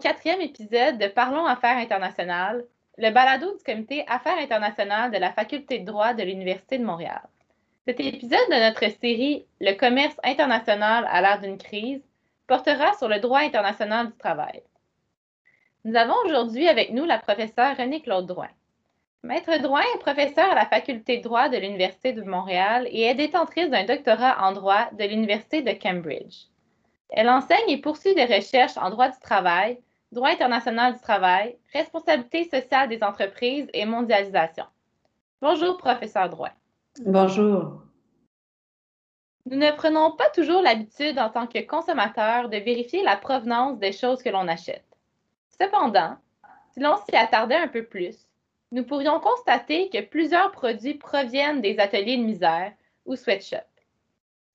quatrième épisode de Parlons Affaires internationales, le balado du comité Affaires internationales de la Faculté de droit de l'Université de Montréal. Cet épisode de notre série Le commerce international à l'ère d'une crise portera sur le droit international du travail. Nous avons aujourd'hui avec nous la professeure Renée-Claude Drouin. Maître Drouin est professeur à la Faculté de droit de l'Université de Montréal et est détentrice d'un doctorat en droit de l'Université de Cambridge. Elle enseigne et poursuit des recherches en droit du travail, droit international du travail, responsabilité sociale des entreprises et mondialisation. Bonjour, professeur Drouin. Bonjour. Nous ne prenons pas toujours l'habitude en tant que consommateurs de vérifier la provenance des choses que l'on achète. Cependant, si l'on s'y attardait un peu plus, nous pourrions constater que plusieurs produits proviennent des ateliers de misère ou sweatshops.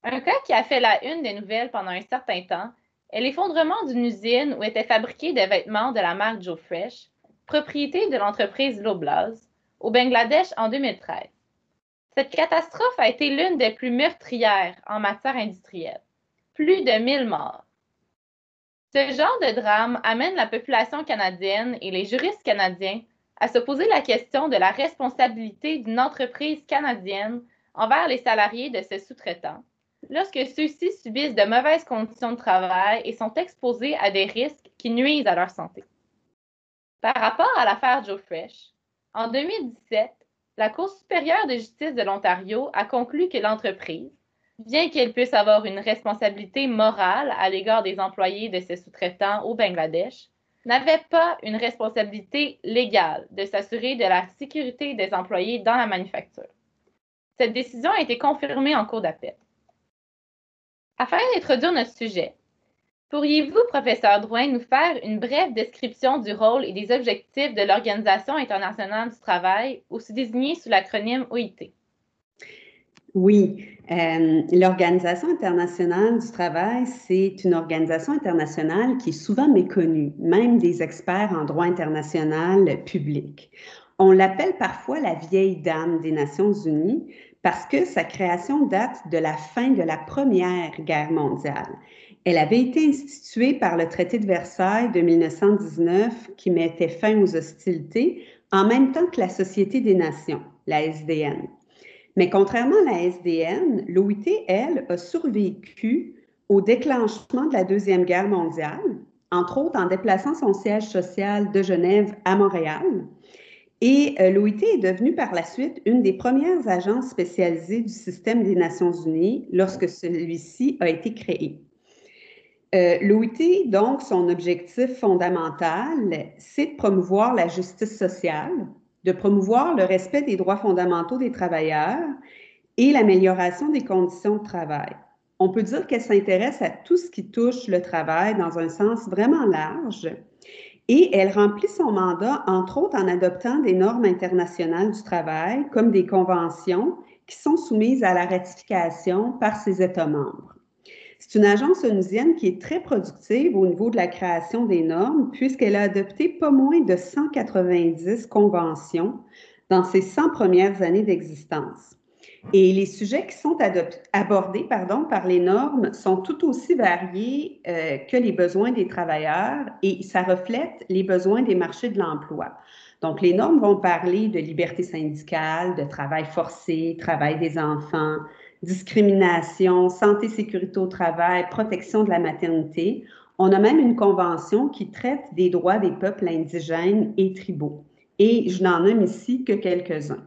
Un cas qui a fait la une des nouvelles pendant un certain temps l'effondrement d'une usine où étaient fabriqués des vêtements de la marque Joe Fresh, propriété de l'entreprise Loblaws, au Bangladesh en 2013. Cette catastrophe a été l'une des plus meurtrières en matière industrielle. Plus de 1000 morts. Ce genre de drame amène la population canadienne et les juristes canadiens à se poser la question de la responsabilité d'une entreprise canadienne envers les salariés de ses sous-traitants lorsque ceux-ci subissent de mauvaises conditions de travail et sont exposés à des risques qui nuisent à leur santé. Par rapport à l'affaire Joe Fresh, en 2017, la Cour supérieure de justice de l'Ontario a conclu que l'entreprise, bien qu'elle puisse avoir une responsabilité morale à l'égard des employés de ses sous-traitants au Bangladesh, n'avait pas une responsabilité légale de s'assurer de la sécurité des employés dans la manufacture. Cette décision a été confirmée en cours d'appel. Afin d'introduire notre sujet, pourriez-vous, professeur Drouin, nous faire une brève description du rôle et des objectifs de l'Organisation internationale du travail, aussi désignée sous l'acronyme OIT? Oui, euh, l'Organisation internationale du travail, c'est une organisation internationale qui est souvent méconnue, même des experts en droit international public. On l'appelle parfois la vieille dame des Nations unies parce que sa création date de la fin de la Première Guerre mondiale. Elle avait été instituée par le traité de Versailles de 1919 qui mettait fin aux hostilités en même temps que la Société des Nations, la SDN. Mais contrairement à la SDN, l'OIT, elle, a survécu au déclenchement de la Deuxième Guerre mondiale, entre autres en déplaçant son siège social de Genève à Montréal, et euh, l'OIT est devenue par la suite une des premières agences spécialisées du système des Nations Unies lorsque celui-ci a été créé. Euh, L'OIT, donc, son objectif fondamental, c'est de promouvoir la justice sociale, de promouvoir le respect des droits fondamentaux des travailleurs et l'amélioration des conditions de travail. On peut dire qu'elle s'intéresse à tout ce qui touche le travail dans un sens vraiment large et elle remplit son mandat, entre autres, en adoptant des normes internationales du travail, comme des conventions qui sont soumises à la ratification par ses États membres. C'est une agence onusienne qui est très productive au niveau de la création des normes, puisqu'elle a adopté pas moins de 190 conventions dans ses 100 premières années d'existence. Et les sujets qui sont abordés pardon, par les normes sont tout aussi variés euh, que les besoins des travailleurs et ça reflète les besoins des marchés de l'emploi. Donc, les normes vont parler de liberté syndicale, de travail forcé, travail des enfants, discrimination, santé, sécurité au travail, protection de la maternité. On a même une convention qui traite des droits des peuples indigènes et tribaux. Et je n'en nomme ici que quelques-uns.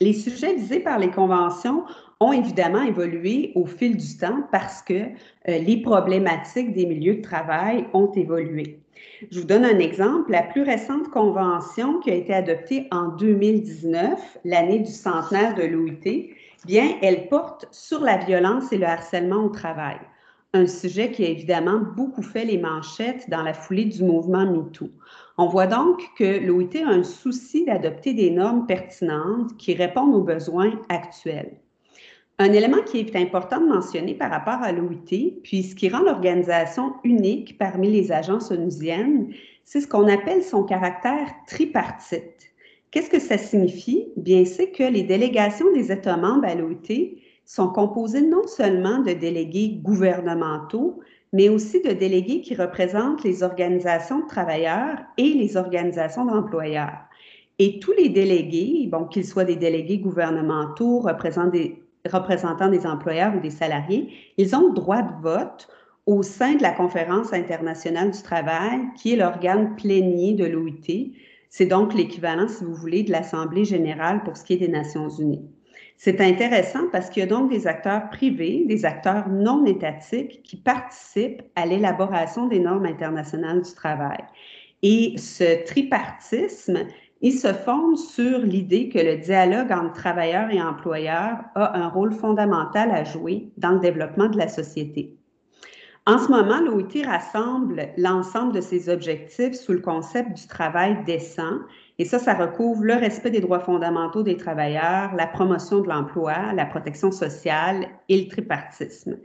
Les sujets visés par les conventions ont évidemment évolué au fil du temps parce que euh, les problématiques des milieux de travail ont évolué. Je vous donne un exemple. La plus récente convention qui a été adoptée en 2019, l'année du centenaire de l'OIT, bien, elle porte sur la violence et le harcèlement au travail. Un sujet qui a évidemment beaucoup fait les manchettes dans la foulée du mouvement MeToo. On voit donc que l'OIT a un souci d'adopter des normes pertinentes qui répondent aux besoins actuels. Un élément qui est important de mentionner par rapport à l'OIT, puis ce qui rend l'organisation unique parmi les agences onusiennes, c'est ce qu'on appelle son caractère tripartite. Qu'est-ce que ça signifie? Bien, c'est que les délégations des États membres à l'OIT sont composées non seulement de délégués gouvernementaux, mais aussi de délégués qui représentent les organisations de travailleurs et les organisations d'employeurs. Et tous les délégués, bon, qu'ils soient des délégués gouvernementaux, représentants des, représentants des employeurs ou des salariés, ils ont droit de vote au sein de la Conférence internationale du travail, qui est l'organe plénier de l'OIT. C'est donc l'équivalent, si vous voulez, de l'Assemblée générale pour ce qui est des Nations unies. C'est intéressant parce qu'il y a donc des acteurs privés, des acteurs non étatiques qui participent à l'élaboration des normes internationales du travail. Et ce tripartisme, il se fonde sur l'idée que le dialogue entre travailleurs et employeurs a un rôle fondamental à jouer dans le développement de la société. En ce moment, l'OIT rassemble l'ensemble de ses objectifs sous le concept du travail décent et ça, ça recouvre le respect des droits fondamentaux des travailleurs, la promotion de l'emploi, la protection sociale et le tripartisme.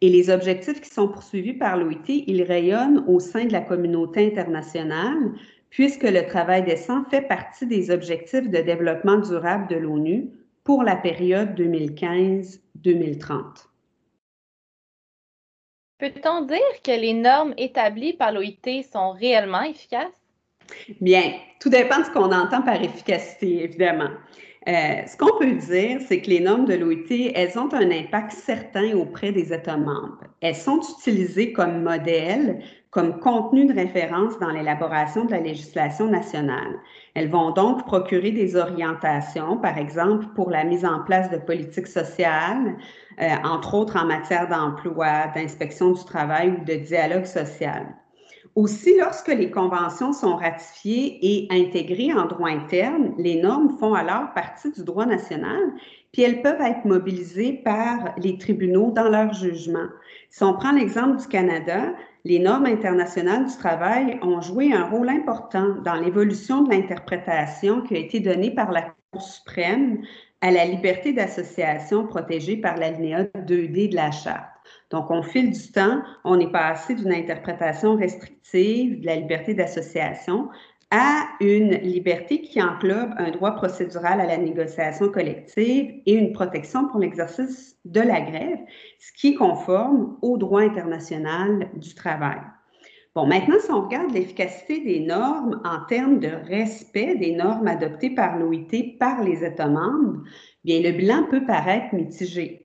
Et les objectifs qui sont poursuivis par l'OIT, ils rayonnent au sein de la communauté internationale, puisque le travail décent fait partie des objectifs de développement durable de l'ONU pour la période 2015-2030. Peut-on dire que les normes établies par l'OIT sont réellement efficaces? Bien, tout dépend de ce qu'on entend par efficacité, évidemment. Euh, ce qu'on peut dire, c'est que les normes de l'OIT, elles ont un impact certain auprès des États membres. Elles sont utilisées comme modèle, comme contenu de référence dans l'élaboration de la législation nationale. Elles vont donc procurer des orientations, par exemple, pour la mise en place de politiques sociales, euh, entre autres en matière d'emploi, d'inspection du travail ou de dialogue social. Aussi, lorsque les conventions sont ratifiées et intégrées en droit interne, les normes font alors partie du droit national, puis elles peuvent être mobilisées par les tribunaux dans leur jugement. Si on prend l'exemple du Canada, les normes internationales du travail ont joué un rôle important dans l'évolution de l'interprétation qui a été donnée par la Cour suprême à la liberté d'association protégée par l'alinéa 2D de la Charte. Donc, au fil du temps, on est passé d'une interprétation restrictive de la liberté d'association à une liberté qui englobe un droit procédural à la négociation collective et une protection pour l'exercice de la grève, ce qui est conforme au droit international du travail. Bon, maintenant, si on regarde l'efficacité des normes en termes de respect des normes adoptées par l'OIT par les États membres, bien, le bilan peut paraître mitigé.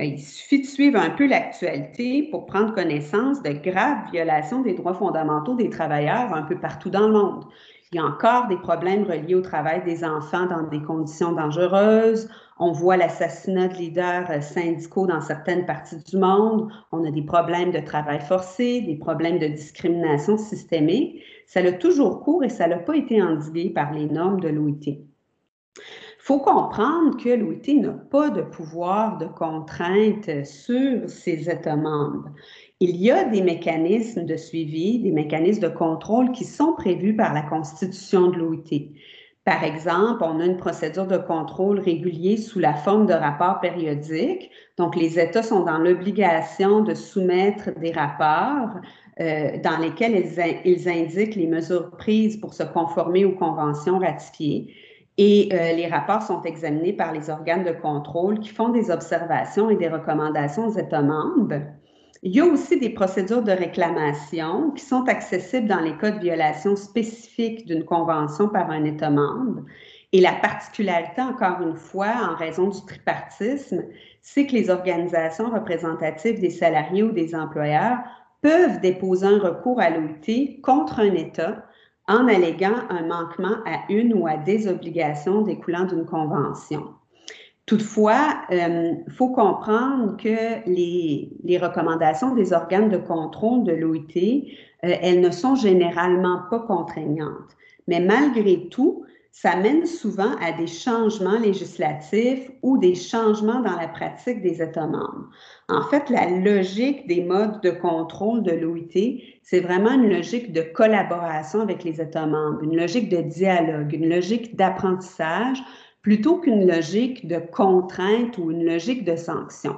Euh, il suffit de suivre un peu l'actualité pour prendre connaissance de graves violations des droits fondamentaux des travailleurs un peu partout dans le monde. Il y a encore des problèmes reliés au travail des enfants dans des conditions dangereuses. On voit l'assassinat de leaders euh, syndicaux dans certaines parties du monde. On a des problèmes de travail forcé, des problèmes de discrimination systémique. Ça a toujours cours et ça n'a pas été endigué par les normes de l'OIT. Faut comprendre que l'OIT n'a pas de pouvoir de contrainte sur ses États membres. Il y a des mécanismes de suivi, des mécanismes de contrôle qui sont prévus par la Constitution de l'OIT. Par exemple, on a une procédure de contrôle régulier sous la forme de rapports périodiques. Donc, les États sont dans l'obligation de soumettre des rapports euh, dans lesquels ils, indiquent les mesures prises pour se conformer aux conventions ratifiées. Et euh, les rapports sont examinés par les organes de contrôle qui font des observations et des recommandations aux États membres. Il y a aussi des procédures de réclamation qui sont accessibles dans les cas de violation spécifique d'une convention par un État membre. Et la particularité, encore une fois, en raison du tripartisme, c'est que les organisations représentatives des salariés ou des employeurs peuvent déposer un recours à l'OIT contre un État en alléguant un manquement à une ou à des obligations découlant d'une convention. Toutefois, il euh, faut comprendre que les, recommandations des organes de contrôle de l'OIT, euh, elles ne sont généralement pas contraignantes. Mais malgré tout, ça mène souvent à des changements législatifs ou des changements dans la pratique des États membres. En fait, la logique des modes de contrôle de l'OIT, c'est vraiment une logique de collaboration avec les États membres, une logique de dialogue, une logique d'apprentissage, plutôt qu'une logique de contrainte ou une logique de sanction.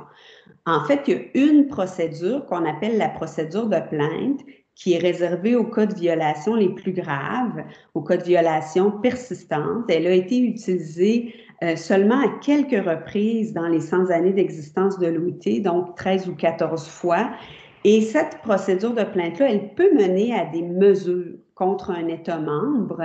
En fait, il y a une procédure qu'on appelle la procédure de plainte qui est réservée aux cas de violation les plus graves, aux cas de violation persistante. Elle a été utilisée euh, seulement à quelques reprises dans les 100 années d'existence de l'OIT, donc 13 ou 14 fois. Et cette procédure de plainte-là, elle peut mener à des mesures contre un État membre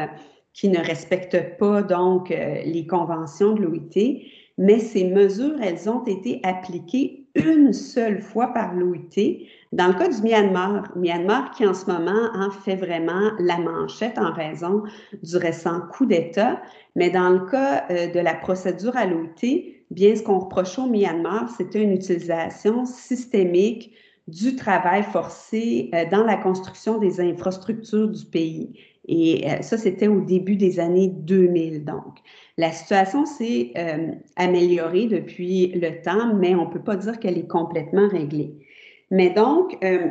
qui ne respecte pas donc euh, les conventions de l'OIT, mais ces mesures, elles ont été appliquées une seule fois par l'OIT dans le cas du Myanmar, Myanmar qui en ce moment en fait vraiment la manchette en raison du récent coup d'État, mais dans le cas euh, de la procédure à l'OIT, bien ce qu'on reprochait au Myanmar, c'était une utilisation systémique du travail forcé euh, dans la construction des infrastructures du pays. Et euh, ça, c'était au début des années 2000, donc. La situation s'est améliorée depuis le temps, mais on ne peut pas dire qu'elle est complètement réglée. Mais donc, euh,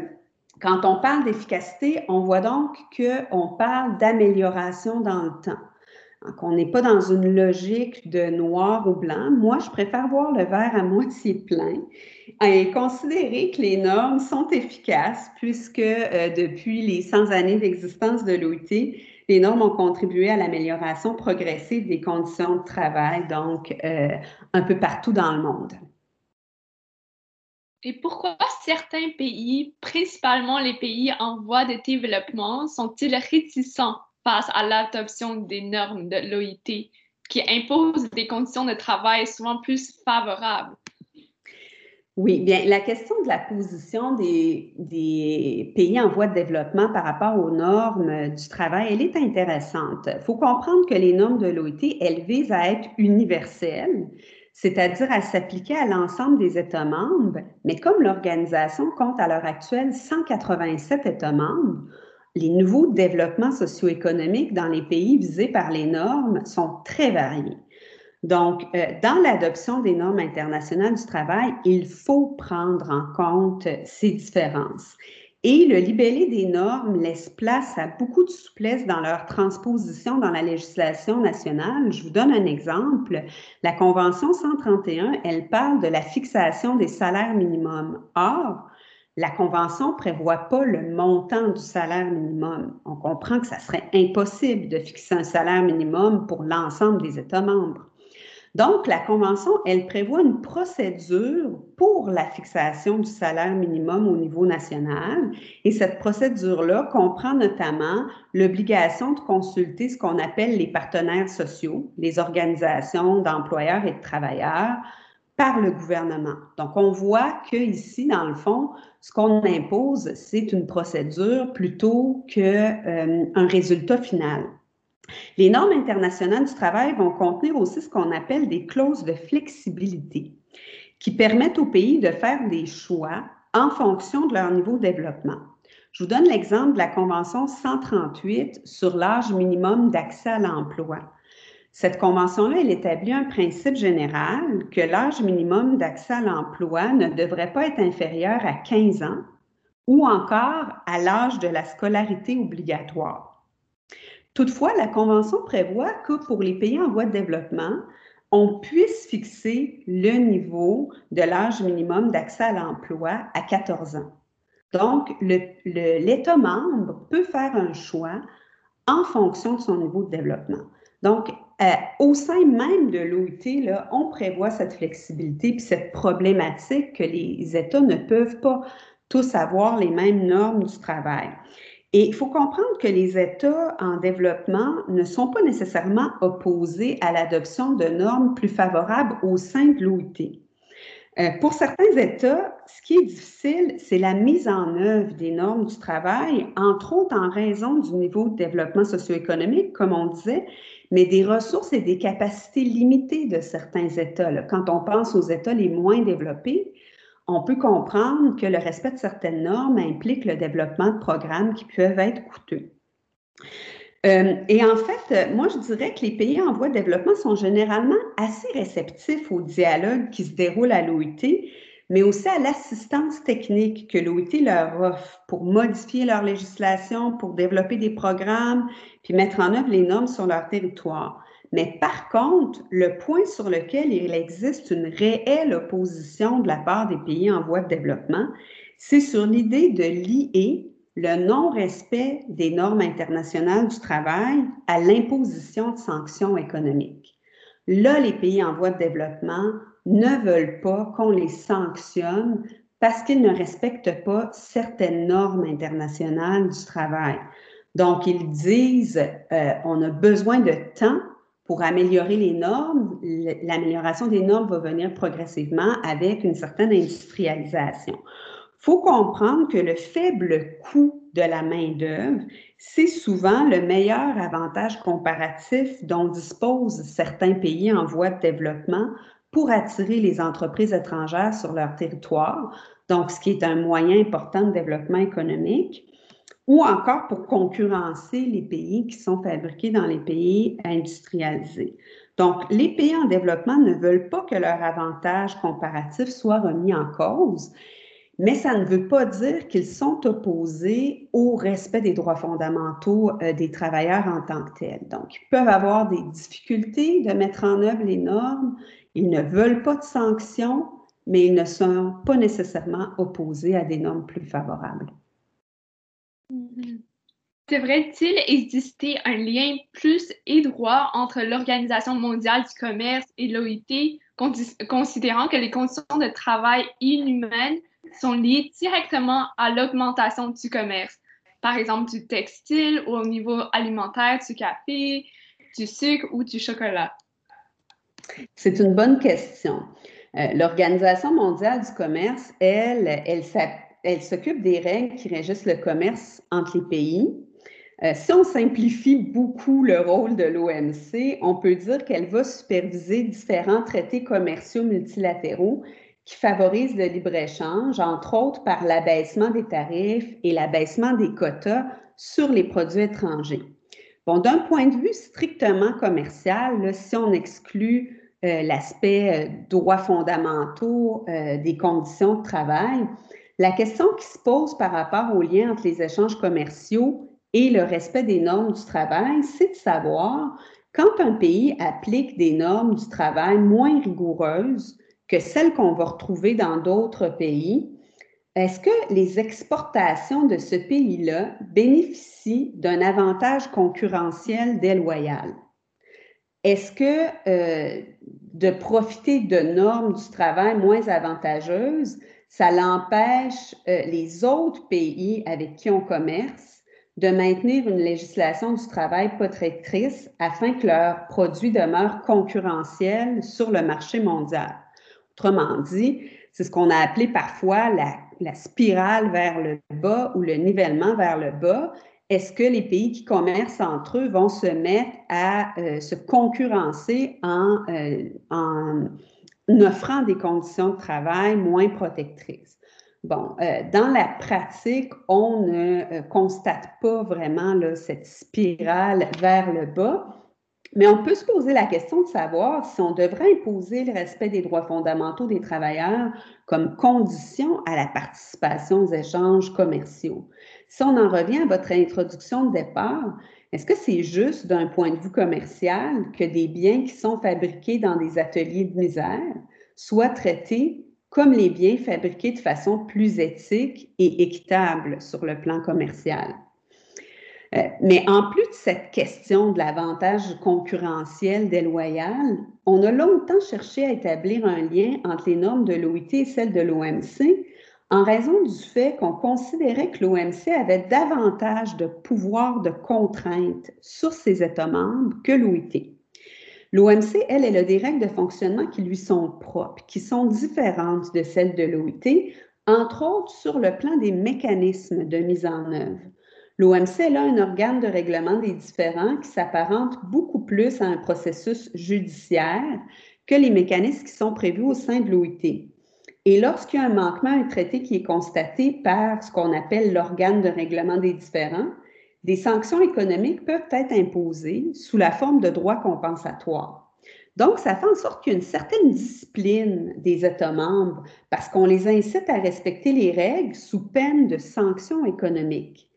quand on parle d'efficacité, on voit donc qu'on parle d'amélioration dans le temps. Donc, on n'est pas dans une logique de noir ou blanc. Moi, je préfère voir le verre à moitié plein et considérer que les normes sont efficaces puisque euh, depuis les 100 années d'existence de l'OIT, les normes ont contribué à l'amélioration progressive des conditions de travail, donc euh, un peu partout dans le monde. Et pourquoi certains pays, principalement les pays en voie de développement, sont-ils réticents face à l'adoption des normes de l'OIT qui imposent des conditions de travail souvent plus favorables? Oui, bien, la question de la position des, pays en voie de développement par rapport aux normes du travail, elle est intéressante. Il faut comprendre que les normes de l'OIT, elles visent à être universelles, c'est-à-dire à, s'appliquer à l'ensemble des États membres, mais comme l'organisation compte à l'heure actuelle 187 États membres, les nouveaux développements socio-économiques dans les pays visés par les normes sont très variés. Donc, euh, dans l'adoption des normes internationales du travail, il faut prendre en compte ces différences. Et le libellé des normes laisse place à beaucoup de souplesse dans leur transposition dans la législation nationale. Je vous donne un exemple. La Convention 131, elle parle de la fixation des salaires minimums. Or, la Convention ne prévoit pas le montant du salaire minimum. On comprend que ça serait impossible de fixer un salaire minimum pour l'ensemble des États membres. Donc, la Convention, elle prévoit une procédure pour la fixation du salaire minimum au niveau national. Et cette procédure-là comprend notamment l'obligation de consulter ce qu'on appelle les partenaires sociaux, les organisations d'employeurs et de travailleurs, par le gouvernement. Donc, on voit qu'ici, dans le fond, ce qu'on impose, c'est une procédure plutôt qu'un euh, résultat final. Les normes internationales du travail vont contenir aussi ce qu'on appelle des clauses de flexibilité qui permettent aux pays de faire des choix en fonction de leur niveau de développement. Je vous donne l'exemple de la Convention 138 sur l'âge minimum d'accès à l'emploi. Cette convention-là, elle établit un principe général que l'âge minimum d'accès à l'emploi ne devrait pas être inférieur à 15 ans ou encore à l'âge de la scolarité obligatoire. Toutefois, la Convention prévoit que pour les pays en voie de développement, on puisse fixer le niveau de l'âge minimum d'accès à l'emploi à 14 ans. Donc, l'État membre peut faire un choix en fonction de son niveau de développement. Donc, euh, au sein même de l'OIT, on prévoit cette flexibilité et cette problématique que les États ne peuvent pas tous avoir les mêmes normes du travail. Et il faut comprendre que les États en développement ne sont pas nécessairement opposés à l'adoption de normes plus favorables au sein de l'OIT. Euh, pour certains États, ce qui est difficile, c'est la mise en œuvre des normes du travail, entre autres en raison du niveau de développement socio-économique, comme on disait, mais des ressources et des capacités limitées de certains États. Quand on pense aux États les moins développés, on peut comprendre que le respect de certaines normes implique le développement de programmes qui peuvent être coûteux. Euh, et en fait, moi, je dirais que les pays en voie de développement sont généralement assez réceptifs au dialogue qui se déroule à l'OIT, mais aussi à l'assistance technique que l'OIT leur offre pour modifier leur législation, pour développer des programmes, puis mettre en œuvre les normes sur leur territoire. Mais par contre, le point sur lequel il existe une réelle opposition de la part des pays en voie de développement, c'est sur l'idée de lier le non-respect des normes internationales du travail à l'imposition de sanctions économiques. Là, les pays en voie de développement ne veulent pas qu'on les sanctionne parce qu'ils ne respectent pas certaines normes internationales du travail. Donc, ils disent, euh, on a besoin de temps pour améliorer les normes. L'amélioration des normes va venir progressivement avec une certaine industrialisation. Il faut comprendre que le faible coût de la main-d'œuvre, c'est souvent le meilleur avantage comparatif dont disposent certains pays en voie de développement pour attirer les entreprises étrangères sur leur territoire, donc ce qui est un moyen important de développement économique, ou encore pour concurrencer les pays qui sont fabriqués dans les pays industrialisés. Donc, les pays en développement ne veulent pas que leur avantage comparatif soit remis en cause, mais ça ne veut pas dire qu'ils sont opposés au respect des droits fondamentaux euh, des travailleurs en tant que tels. Donc, ils peuvent avoir des difficultés de mettre en œuvre les normes, ils ne veulent pas de sanctions, mais ils ne sont pas nécessairement opposés à des normes plus favorables. Mm-hmm. Devrait-il exister un lien plus étroit entre l'Organisation mondiale du commerce et l'OIT, considérant que les conditions de travail inhumaines sont liées directement à l'augmentation du commerce, par exemple du textile ou au niveau alimentaire, du café, du sucre ou du chocolat? C'est une bonne question. Euh, L'Organisation mondiale du commerce, elle, elle, s'occupe des règles qui régissent le commerce entre les pays. Euh, si on simplifie beaucoup le rôle de l'OMC, on peut dire qu'elle va superviser différents traités commerciaux multilatéraux qui favorisent le libre-échange, entre autres par l'abaissement des tarifs et l'abaissement des quotas sur les produits étrangers. Bon, d'un point de vue strictement commercial, si on exclut euh, l'aspect euh, droits fondamentaux des conditions de travail, la question qui se pose par rapport au lien entre les échanges commerciaux et le respect des normes du travail, c'est de savoir quand un pays applique des normes du travail moins rigoureuses que celles qu'on va retrouver dans d'autres pays, est-ce que les exportations de ce pays-là bénéficient d'un avantage concurrentiel déloyal? Est-ce que euh, de profiter de normes du travail moins avantageuses, ça l'empêche euh, les autres pays avec qui on commerce de maintenir une législation du travail protectrice afin que leurs produits demeurent concurrentiels sur le marché mondial? Autrement dit, c'est ce qu'on a appelé parfois la, spirale vers le bas ou le nivellement vers le bas. Est-ce que les pays qui commercent entre eux vont se mettre à euh, se concurrencer en, euh, en, offrant des conditions de travail moins protectrices? Bon, euh, dans la pratique, on ne constate pas vraiment là, cette spirale vers le bas. Mais on peut se poser la question de savoir si on devrait imposer le respect des droits fondamentaux des travailleurs comme condition à la participation aux échanges commerciaux. Si on en revient à votre introduction de départ, est-ce que c'est juste d'un point de vue commercial que des biens qui sont fabriqués dans des ateliers de misère soient traités comme les biens fabriqués de façon plus éthique et équitable sur le plan commercial? Euh, mais en plus de cette question de l'avantage concurrentiel déloyal, on a longtemps cherché à établir un lien entre les normes de l'OIT et celles de l'OMC en raison du fait qu'on considérait que l'OMC avait davantage de pouvoir de contrainte sur ses États membres que l'OIT. L'OMC, elle, elle a des règles de fonctionnement qui lui sont propres, qui sont différentes de celles de l'OIT, entre autres sur le plan des mécanismes de mise en œuvre. L'OMC est là un organe de règlement des différends qui s'apparente beaucoup plus à un processus judiciaire que les mécanismes qui sont prévus au sein de l'OIT. Et lorsqu'il y a un manquement à un traité qui est constaté par ce qu'on appelle l'organe de règlement des différends, des sanctions économiques peuvent être imposées sous la forme de droits compensatoires. Donc, ça fait en sorte qu'il y a une certaine discipline des États membres parce qu'on les incite à respecter les règles sous peine de sanctions économiques.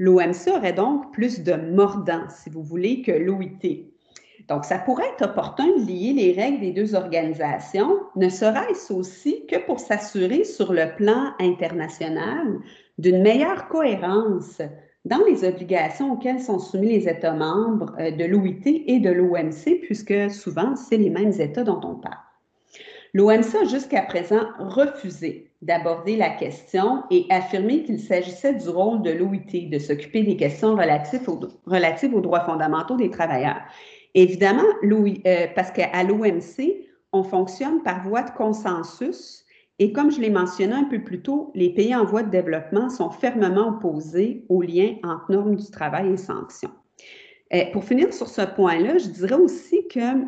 L'OMC aurait donc plus de mordant, si vous voulez, que l'OIT. Donc, ça pourrait être opportun de lier les règles des deux organisations, ne serait-ce aussi que pour s'assurer sur le plan international d'une meilleure cohérence dans les obligations auxquelles sont soumis les États membres euh, de l'OIT et de l'OMC, puisque souvent, c'est les mêmes États dont on parle. L'OMC a jusqu'à présent refusé d'aborder la question et affirmé qu'il s'agissait du rôle de l'OIT de s'occuper des questions relatives relatives aux droits fondamentaux des travailleurs. Évidemment, euh, parce qu'à l'OMC, on fonctionne par voie de consensus et comme je l'ai mentionné un peu plus tôt, les pays en voie de développement sont fermement opposés au lien entre normes du travail et sanctions. Euh, pour finir sur ce point-là, je dirais aussi que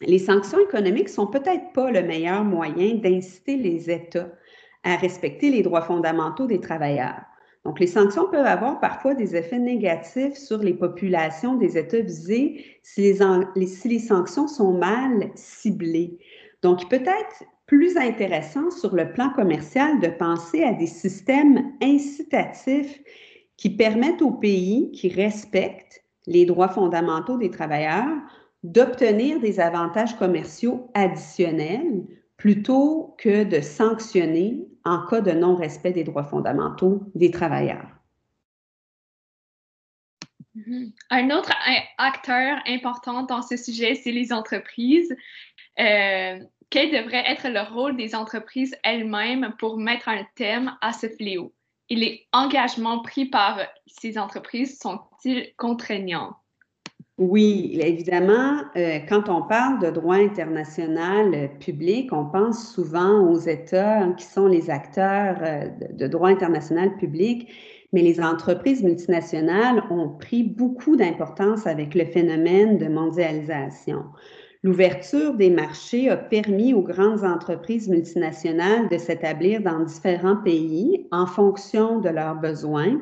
les sanctions économiques sont peut-être pas le meilleur moyen d'inciter les États à respecter les droits fondamentaux des travailleurs. Donc, les sanctions peuvent avoir parfois des effets négatifs sur les populations des États visés si les, sanctions sont mal ciblées. Donc, peut-être plus intéressant sur le plan commercial de penser à des systèmes incitatifs qui permettent aux pays qui respectent les droits fondamentaux des travailleurs d'obtenir des avantages commerciaux additionnels plutôt que de sanctionner en cas de non-respect des droits fondamentaux des travailleurs. Mm-hmm. Un autre acteur important dans ce sujet, c'est les entreprises. Euh, quel devrait être le rôle des entreprises elles-mêmes pour mettre un thème à ce fléau? Et les engagements pris par ces entreprises sont-ils contraignants? Oui, évidemment, euh, quand on parle de droit international public, on pense souvent aux États qui sont les acteurs euh, de droit international public, mais les entreprises multinationales ont pris beaucoup d'importance avec le phénomène de mondialisation. L'ouverture des marchés a permis aux grandes entreprises multinationales de s'établir dans différents pays en fonction de leurs besoins.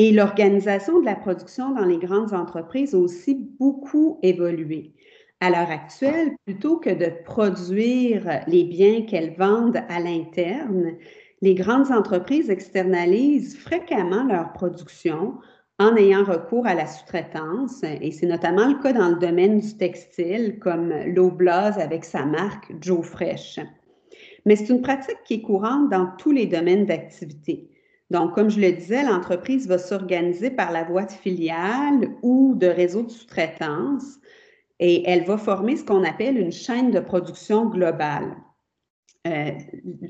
Et l'organisation de la production dans les grandes entreprises a aussi beaucoup évolué. À l'heure actuelle, plutôt que de produire les biens qu'elles vendent à l'interne, les grandes entreprises externalisent fréquemment leur production en ayant recours à la sous-traitance, et c'est notamment le cas dans le domaine du textile, comme l'Oblaz avec sa marque Joe Fresh. Mais c'est une pratique qui est courante dans tous les domaines d'activité. Donc, comme je le disais, l'entreprise va s'organiser par la voie de filiale ou de réseau de sous-traitance et elle va former ce qu'on appelle une chaîne de production globale. Euh,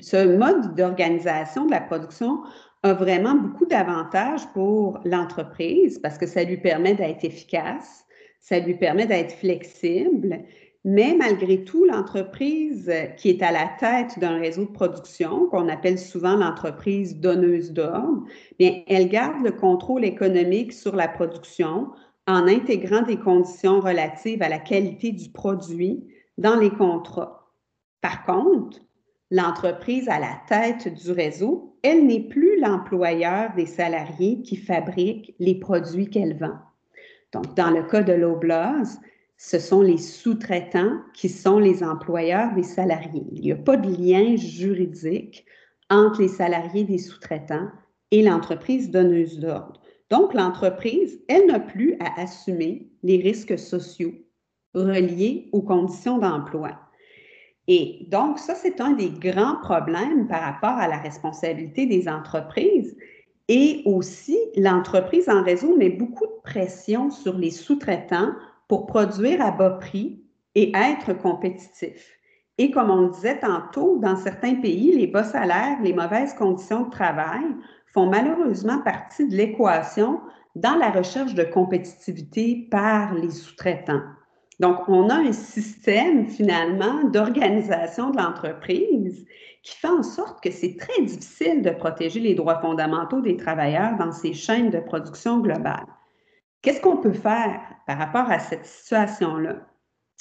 ce mode d'organisation de la production a vraiment beaucoup d'avantages pour l'entreprise parce que ça lui permet d'être efficace, ça lui permet d'être flexible, mais malgré tout, l'entreprise qui est à la tête d'un réseau de production, qu'on appelle souvent l'entreprise donneuse d'ordre, bien, elle garde le contrôle économique sur la production en intégrant des conditions relatives à la qualité du produit dans les contrats. Par contre, l'entreprise à la tête du réseau, elle n'est plus l'employeur des salariés qui fabriquent les produits qu'elle vend. Donc, dans le cas de l'Oblast, ce sont les sous-traitants qui sont les employeurs des salariés. Il n'y a pas de lien juridique entre les salariés des sous-traitants et l'entreprise donneuse d'ordre. Donc, l'entreprise, elle n'a plus à assumer les risques sociaux reliés aux conditions d'emploi. Et donc, ça, c'est un des grands problèmes par rapport à la responsabilité des entreprises. Et aussi, l'entreprise en réseau met beaucoup de pression sur les sous-traitants pour produire à bas prix et être compétitif. Et comme on le disait tantôt, dans certains pays, les bas salaires, les mauvaises conditions de travail font malheureusement partie de l'équation dans la recherche de compétitivité par les sous-traitants. Donc, on a un système finalement d'organisation de l'entreprise qui fait en sorte que c'est très difficile de protéger les droits fondamentaux des travailleurs dans ces chaînes de production globales. Qu'est-ce qu'on peut faire par rapport à cette situation-là?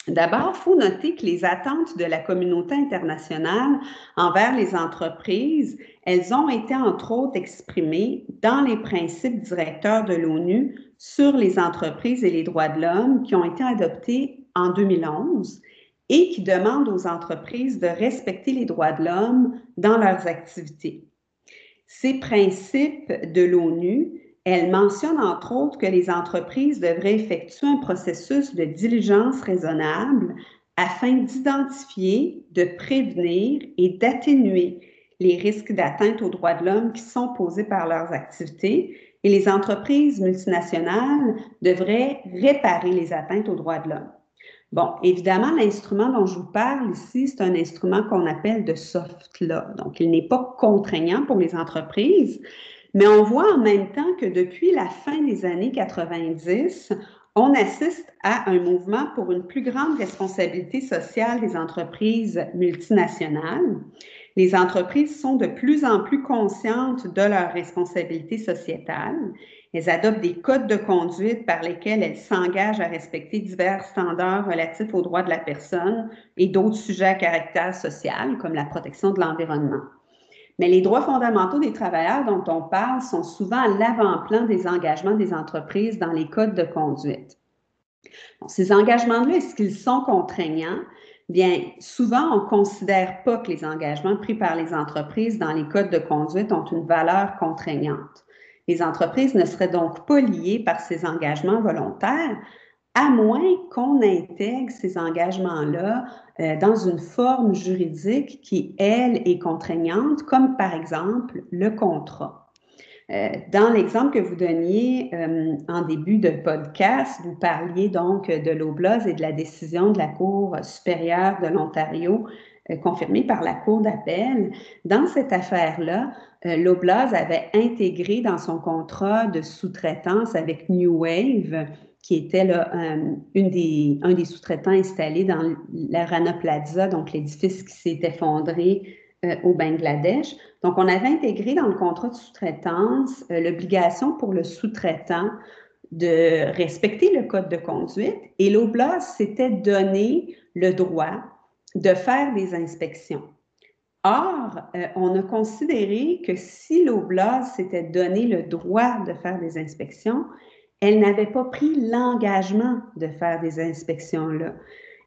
D'abord, il faut noter que les attentes de la communauté internationale envers les entreprises, elles ont été entre autres exprimées dans les principes directeurs de l'ONU sur les entreprises et les droits de l'homme qui ont été adoptés en 2011 et qui demandent aux entreprises de respecter les droits de l'homme dans leurs activités. Ces principes de l'ONU elle mentionne entre autres que les entreprises devraient effectuer un processus de diligence raisonnable afin d'identifier, de prévenir et d'atténuer les risques d'atteinte aux droits de l'homme qui sont posés par leurs activités et les entreprises multinationales devraient réparer les atteintes aux droits de l'homme. Bon, évidemment, l'instrument dont je vous parle ici, c'est un instrument qu'on appelle de soft law. Donc, il n'est pas contraignant pour les entreprises, mais on voit en même temps que depuis la fin des années 90, on assiste à un mouvement pour une plus grande responsabilité sociale des entreprises multinationales. Les entreprises sont de plus en plus conscientes de leurs responsabilités sociétales. Elles adoptent des codes de conduite par lesquels elles s'engagent à respecter divers standards relatifs aux droits de la personne et d'autres sujets à caractère social, comme la protection de l'environnement. Mais les droits fondamentaux des travailleurs dont on parle sont souvent à l'avant-plan des engagements des entreprises dans les codes de conduite. ces engagements-là, est-ce qu'ils sont contraignants? Bien, souvent, on ne considère pas que les engagements pris par les entreprises dans les codes de conduite ont une valeur contraignante. Les entreprises ne seraient donc pas liées par ces engagements volontaires, à moins qu'on intègre ces engagements-là euh, dans une forme juridique qui, elle, est contraignante, comme par exemple le contrat. Euh, dans l'exemple que vous donniez euh, en début de podcast, vous parliez donc de l'OBLOS et de la décision de la Cour supérieure de l'Ontario confirmée par la Cour d'appel. Dans cette affaire-là, l'Oblast avait intégré dans son contrat de sous-traitance avec New Wave, qui était là, une des, un des sous-traitants installés dans la Rana Plaza, donc l'édifice qui s'est effondré euh, au Bangladesh. Donc, on avait intégré dans le contrat de sous-traitance euh, l'obligation pour le sous-traitant de respecter le code de conduite et l'Oblast s'était donné le droit de faire des inspections. Or, euh, on a considéré que si l'Oblast s'était donné le droit de faire des inspections, elle n'avait pas pris l'engagement de faire des inspections-là,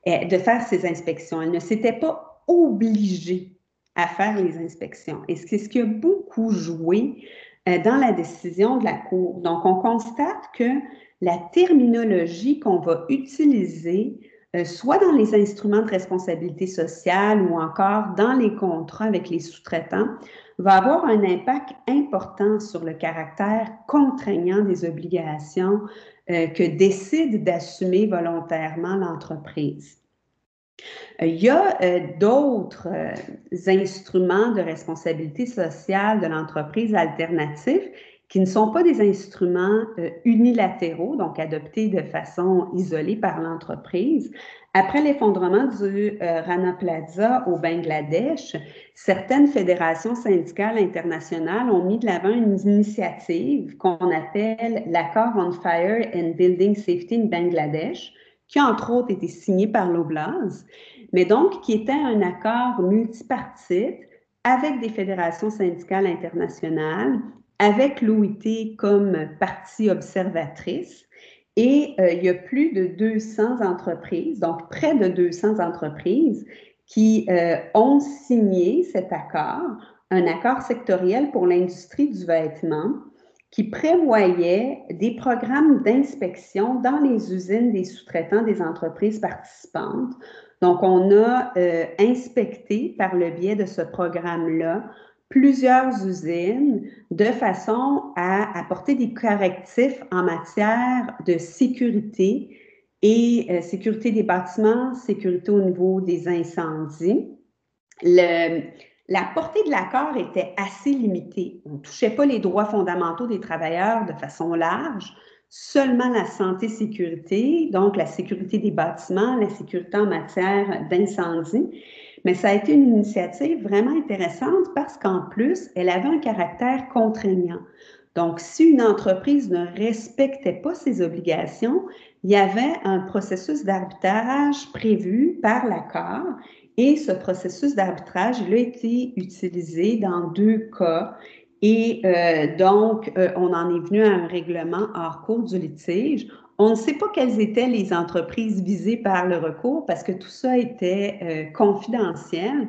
euh, de faire ces inspections. Elle ne s'était pas obligée à faire les inspections. Et c'est ce qui a beaucoup joué euh, dans la décision de la Cour. Donc, on constate que la terminologie qu'on va utiliser euh, soit dans les instruments de responsabilité sociale ou encore dans les contrats avec les sous-traitants, va avoir un impact important sur le caractère contraignant des obligations euh, que décide d'assumer volontairement l'entreprise. Euh, il y a d'autres instruments de responsabilité sociale de l'entreprise alternatifs qui ne sont pas des instruments euh, unilatéraux, donc adoptés de façon isolée par l'entreprise. Après l'effondrement du euh, Rana Plaza au Bangladesh, certaines fédérations syndicales internationales ont mis de l'avant une initiative qu'on appelle l'accord on Fire and Building Safety in Bangladesh, qui entre autres été signé par l'Oblast, mais donc qui était un accord multipartite avec des fédérations syndicales internationales, avec l'OIT comme partie observatrice. Et euh, il y a plus de 200 entreprises, donc près de 200 entreprises, qui euh, ont signé cet accord, un accord sectoriel pour l'industrie du vêtement, qui prévoyait des programmes d'inspection dans les usines des sous-traitants des entreprises participantes. Donc, on a euh, inspecté par le biais de ce programme-là plusieurs usines de façon à apporter des correctifs en matière de sécurité et euh, sécurité des bâtiments, sécurité au niveau des incendies. la portée de l'accord était assez limitée. On ne touchait pas les droits fondamentaux des travailleurs de façon large, seulement la santé-sécurité, donc la sécurité des bâtiments, la sécurité en matière d'incendie. Mais ça a été une initiative vraiment intéressante parce qu'en plus, elle avait un caractère contraignant. Donc, si une entreprise ne respectait pas ses obligations, il y avait un processus d'arbitrage prévu par l'accord et ce processus d'arbitrage, il a été utilisé dans deux cas. Et euh, donc, euh, on en est venu à un règlement hors cours du litige. On ne sait pas quelles étaient les entreprises visées par le recours parce que tout ça était euh, confidentiel.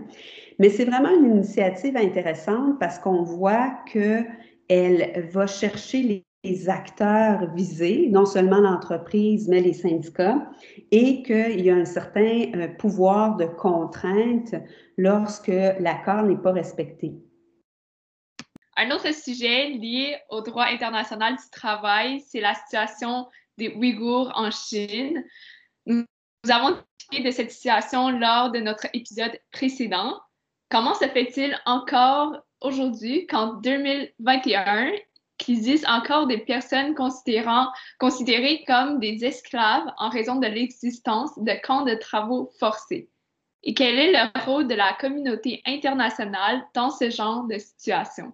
Mais c'est vraiment une initiative intéressante parce qu'on voit qu'elle va chercher les, acteurs visés, non seulement l'entreprise, mais les syndicats, et qu'il y a un certain euh, pouvoir de contrainte lorsque l'accord n'est pas respecté. Un autre sujet lié au droit international du travail, c'est la situation des Ouïghours en Chine. avons discuté de cette situation lors de notre épisode précédent. Comment se fait-il encore aujourd'hui, qu'en 2021, qu'il existe encore des personnes considérant, considérées comme des esclaves en raison de l'existence de camps de travaux forcés? Et quel est le rôle de la communauté internationale dans ce genre de situation?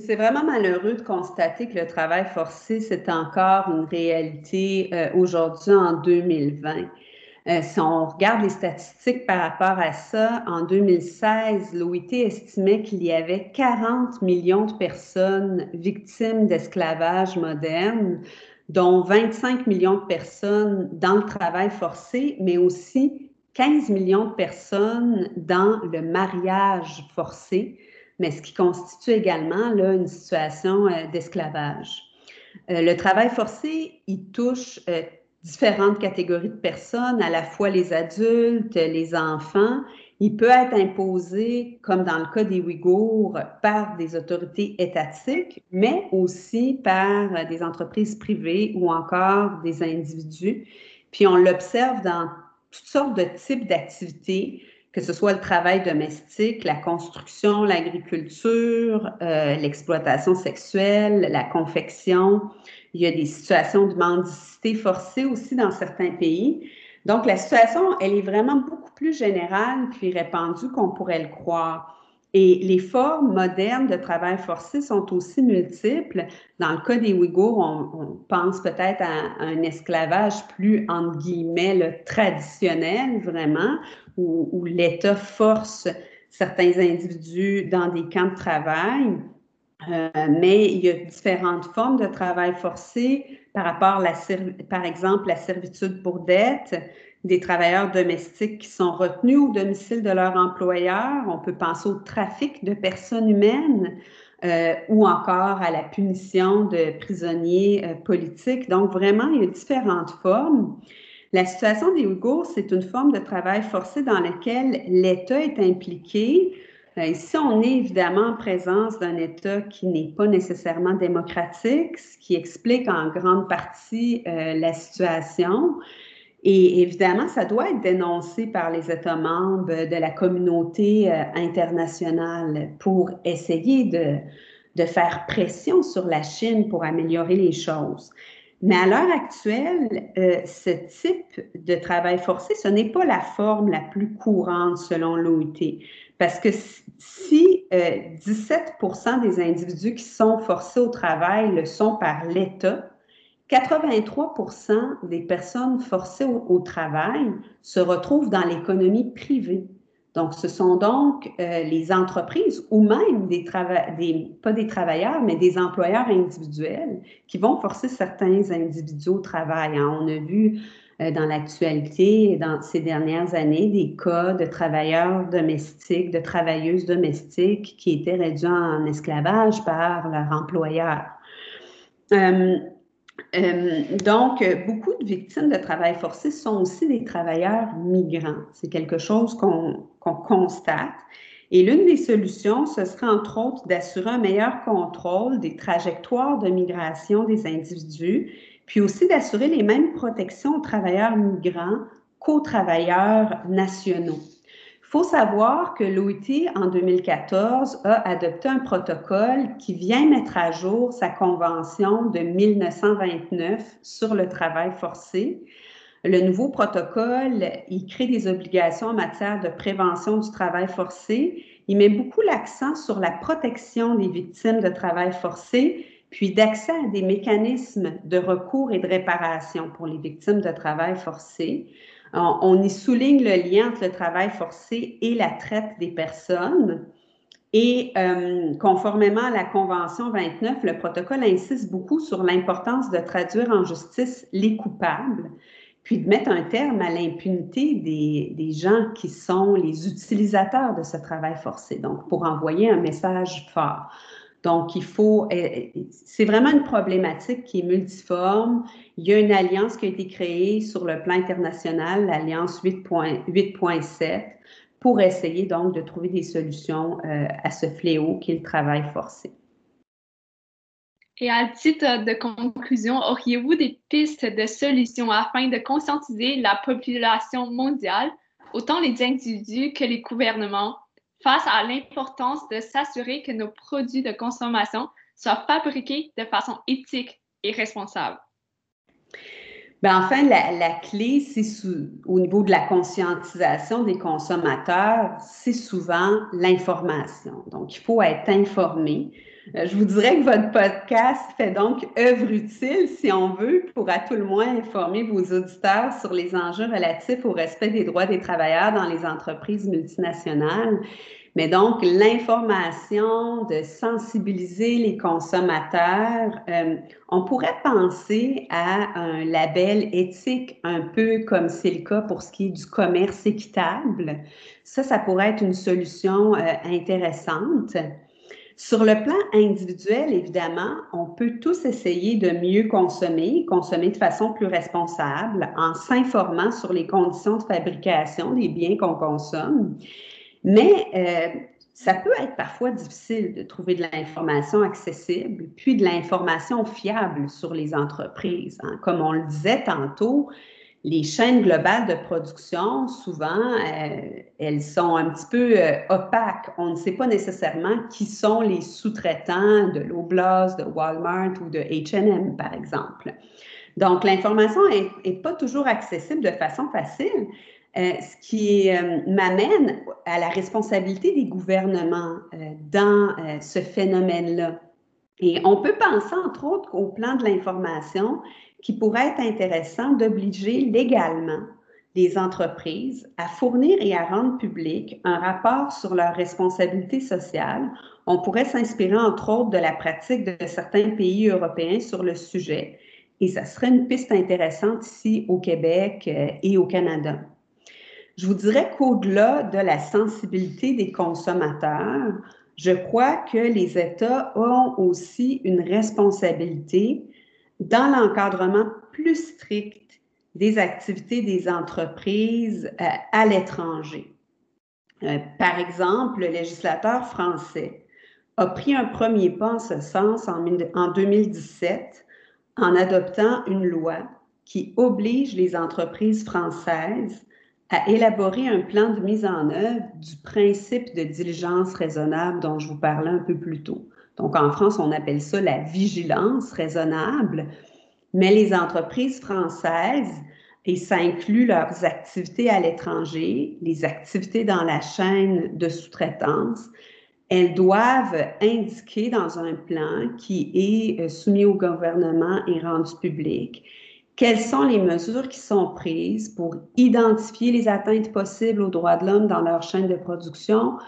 C'est vraiment malheureux de constater que le travail forcé, c'est encore une réalité euh, aujourd'hui en 2020. Euh, si on regarde les statistiques par rapport à ça, en 2016, l'OIT estimait qu'il y avait 40 millions de personnes victimes d'esclavage moderne, dont 25 millions de personnes dans le travail forcé, mais aussi 15 millions de personnes dans le mariage forcé, mais ce qui constitue également là, une situation euh, d'esclavage. Euh, le travail forcé, il touche euh, différentes catégories de personnes, à la fois les adultes, les enfants. Il peut être imposé, comme dans le cas des Ouïghours, par des autorités étatiques, mais aussi par des entreprises privées ou encore des individus. Puis on l'observe dans toutes sortes de types d'activités, que ce soit le travail domestique, la construction, l'agriculture, euh, l'exploitation sexuelle, la confection. Il y a des situations de mendicité forcée aussi dans certains pays. Donc, la situation, elle est vraiment beaucoup plus générale puis répandue qu'on pourrait le croire. Et les formes modernes de travail forcé sont aussi multiples. Dans le cas des Ouïghours, on, pense peut-être à, un esclavage plus, entre guillemets, traditionnel, vraiment, où, l'État force certains individus dans des camps de travail. Euh, mais il y a différentes formes de travail forcé par rapport, par exemple, la servitude pour dette, des travailleurs domestiques qui sont retenus au domicile de leur employeur. On peut penser au trafic de personnes humaines euh, ou encore à la punition de prisonniers euh, politiques. Donc, vraiment, il y a différentes formes. La situation des Ouïghours, c'est une forme de travail forcé dans laquelle l'État est impliqué. Euh, ici, on est évidemment en présence d'un État qui n'est pas nécessairement démocratique, ce qui explique en grande partie la situation. Et évidemment, ça doit être dénoncé par les États membres de la communauté euh, internationale pour essayer de faire pression sur la Chine pour améliorer les choses. Mais à l'heure actuelle, euh, ce type de travail forcé, ce n'est pas la forme la plus courante selon l'OIT. Parce que si 17% euh, des individus qui sont forcés au travail le sont par l'État, 83% des personnes forcées au, travail se retrouvent dans l'économie privée. Donc, ce sont donc euh, les entreprises ou même des, des, pas des travailleurs, mais des employeurs individuels qui vont forcer certains individus au travail. Hein. On a vu euh, dans l'actualité, dans ces dernières années, des cas de travailleurs domestiques, de travailleuses domestiques qui étaient réduits en esclavage par leur employeur. Euh, euh, donc, beaucoup de victimes de travail forcé sont aussi des travailleurs migrants. C'est quelque chose qu'on constate. Et l'une des solutions, ce serait entre autres d'assurer un meilleur contrôle des trajectoires de migration des individus, puis aussi d'assurer les mêmes protections aux travailleurs migrants qu'aux travailleurs nationaux faut savoir que l'OIT, en 2014, a adopté un protocole qui vient mettre à jour sa convention de 1929 sur le travail forcé. Le nouveau protocole, il crée des obligations en matière de prévention du travail forcé. Il met beaucoup l'accent sur la protection des victimes de travail forcé, puis d'accès à des mécanismes de recours et de réparation pour les victimes de travail forcé. On, y souligne le lien entre le travail forcé et la traite des personnes. Et euh, conformément à la Convention 29, le protocole insiste beaucoup sur l'importance de traduire en justice les coupables, puis de mettre un terme à l'impunité des, des, gens qui sont les utilisateurs de ce travail forcé, donc pour envoyer un message fort. Donc, il faut, euh, c'est vraiment une problématique qui est multiforme. Il y a une alliance qui a été créée sur le plan international, l'Alliance 8.7, pour essayer donc de trouver des solutions euh, à ce fléau qui est le travail forcé. Et à titre de conclusion, auriez-vous des pistes de solutions afin de conscientiser la population mondiale, autant les individus que les gouvernements, face à l'importance de s'assurer que nos produits de consommation soient fabriqués de façon éthique et responsable? Bien, enfin, la, la clé, c'est au niveau de la conscientisation des consommateurs, c'est souvent l'information. Donc, il faut être informé. Euh, je vous dirais que votre podcast fait donc œuvre utile, si on veut, pour à tout le moins informer vos auditeurs sur les enjeux relatifs au respect des droits des travailleurs dans les entreprises multinationales. Mais donc, l'information, de sensibiliser les consommateurs, euh, on pourrait penser à un label éthique un peu comme c'est le cas pour ce qui est du commerce équitable. Ça, ça pourrait être une solution euh, intéressante. Sur le plan individuel, évidemment, on peut tous essayer de mieux consommer, consommer de façon plus responsable en s'informant sur les conditions de fabrication des biens qu'on consomme. Mais euh, ça peut être parfois difficile de trouver de l'information accessible, puis de l'information fiable sur les entreprises. Hein. Comme on le disait tantôt, les chaînes globales de production, souvent, euh, elles sont un petit peu euh, opaques. On ne sait pas nécessairement qui sont les sous-traitants de Loblaws, de Walmart ou de H&M, par exemple. Donc, l'information n'est pas toujours accessible de façon facile, euh, ce qui m'amène à la responsabilité des gouvernements dans ce phénomène-là. Et on peut penser, entre autres, au plan de l'information qui pourrait être intéressant d'obliger légalement les entreprises à fournir et à rendre public un rapport sur leur responsabilité sociale. On pourrait s'inspirer, entre autres, de la pratique de certains pays européens sur le sujet. Et ça serait une piste intéressante ici au Québec euh, et au Canada. Je vous dirais qu'au-delà de la sensibilité des consommateurs, je crois que les États ont aussi une responsabilité dans l'encadrement plus strict des activités des entreprises euh, à l'étranger. Euh, par exemple, le législateur français a pris un premier pas en ce sens en, en 2017 en adoptant une loi qui oblige les entreprises françaises à élaborer un plan de mise en œuvre du principe de diligence raisonnable dont je vous parlais un peu plus tôt. Donc, en France, on appelle ça la vigilance raisonnable, mais les entreprises françaises, et ça inclut leurs activités à l'étranger, les activités dans la chaîne de sous-traitance, elles doivent indiquer dans un plan qui est euh, soumis au gouvernement et rendu public quelles sont les mesures qui sont prises pour identifier les atteintes possibles aux droits de l'homme dans leur chaîne de production,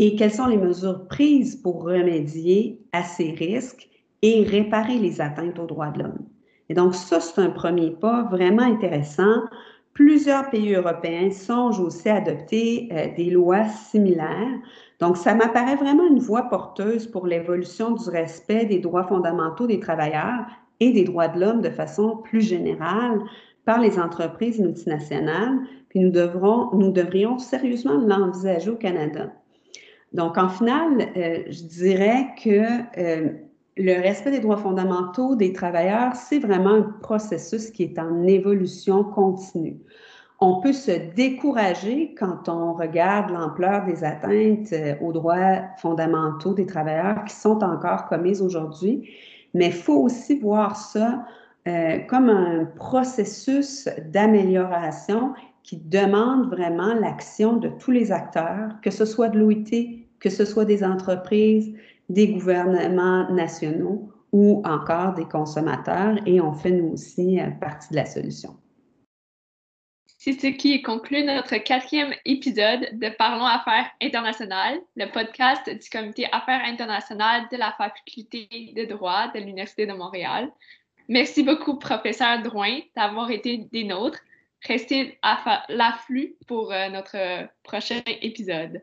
et quelles sont les mesures prises pour remédier à ces risques et réparer les atteintes aux droits de l'homme? Et donc, ça, c'est un premier pas vraiment intéressant. Plusieurs pays européens songent aussi à adopter euh, des lois similaires. Donc, ça m'apparaît vraiment une voie porteuse pour l'évolution du respect des droits fondamentaux des travailleurs et des droits de l'homme de façon plus générale par les entreprises multinationales. Puis nous, devrons, nous devrions sérieusement l'envisager au Canada. Donc, en final, euh, je dirais que euh, le respect des droits fondamentaux des travailleurs, c'est vraiment un processus qui est en évolution continue. On peut se décourager quand on regarde l'ampleur des atteintes euh, aux droits fondamentaux des travailleurs qui sont encore commises aujourd'hui, mais il faut aussi voir ça comme un processus d'amélioration qui demande vraiment l'action de tous les acteurs, que ce soit de l'OIT, que ce soit des entreprises, des gouvernements nationaux ou encore des consommateurs, et on fait nous aussi euh, partie de la solution. C'est ce qui conclut notre quatrième épisode de Parlons Affaires internationales, le podcast du Comité Affaires internationales de la Faculté de droit de l'Université de Montréal. Merci beaucoup, professeur Drouin, d'avoir été des nôtres. Restez à l'afflux pour euh, notre prochain épisode.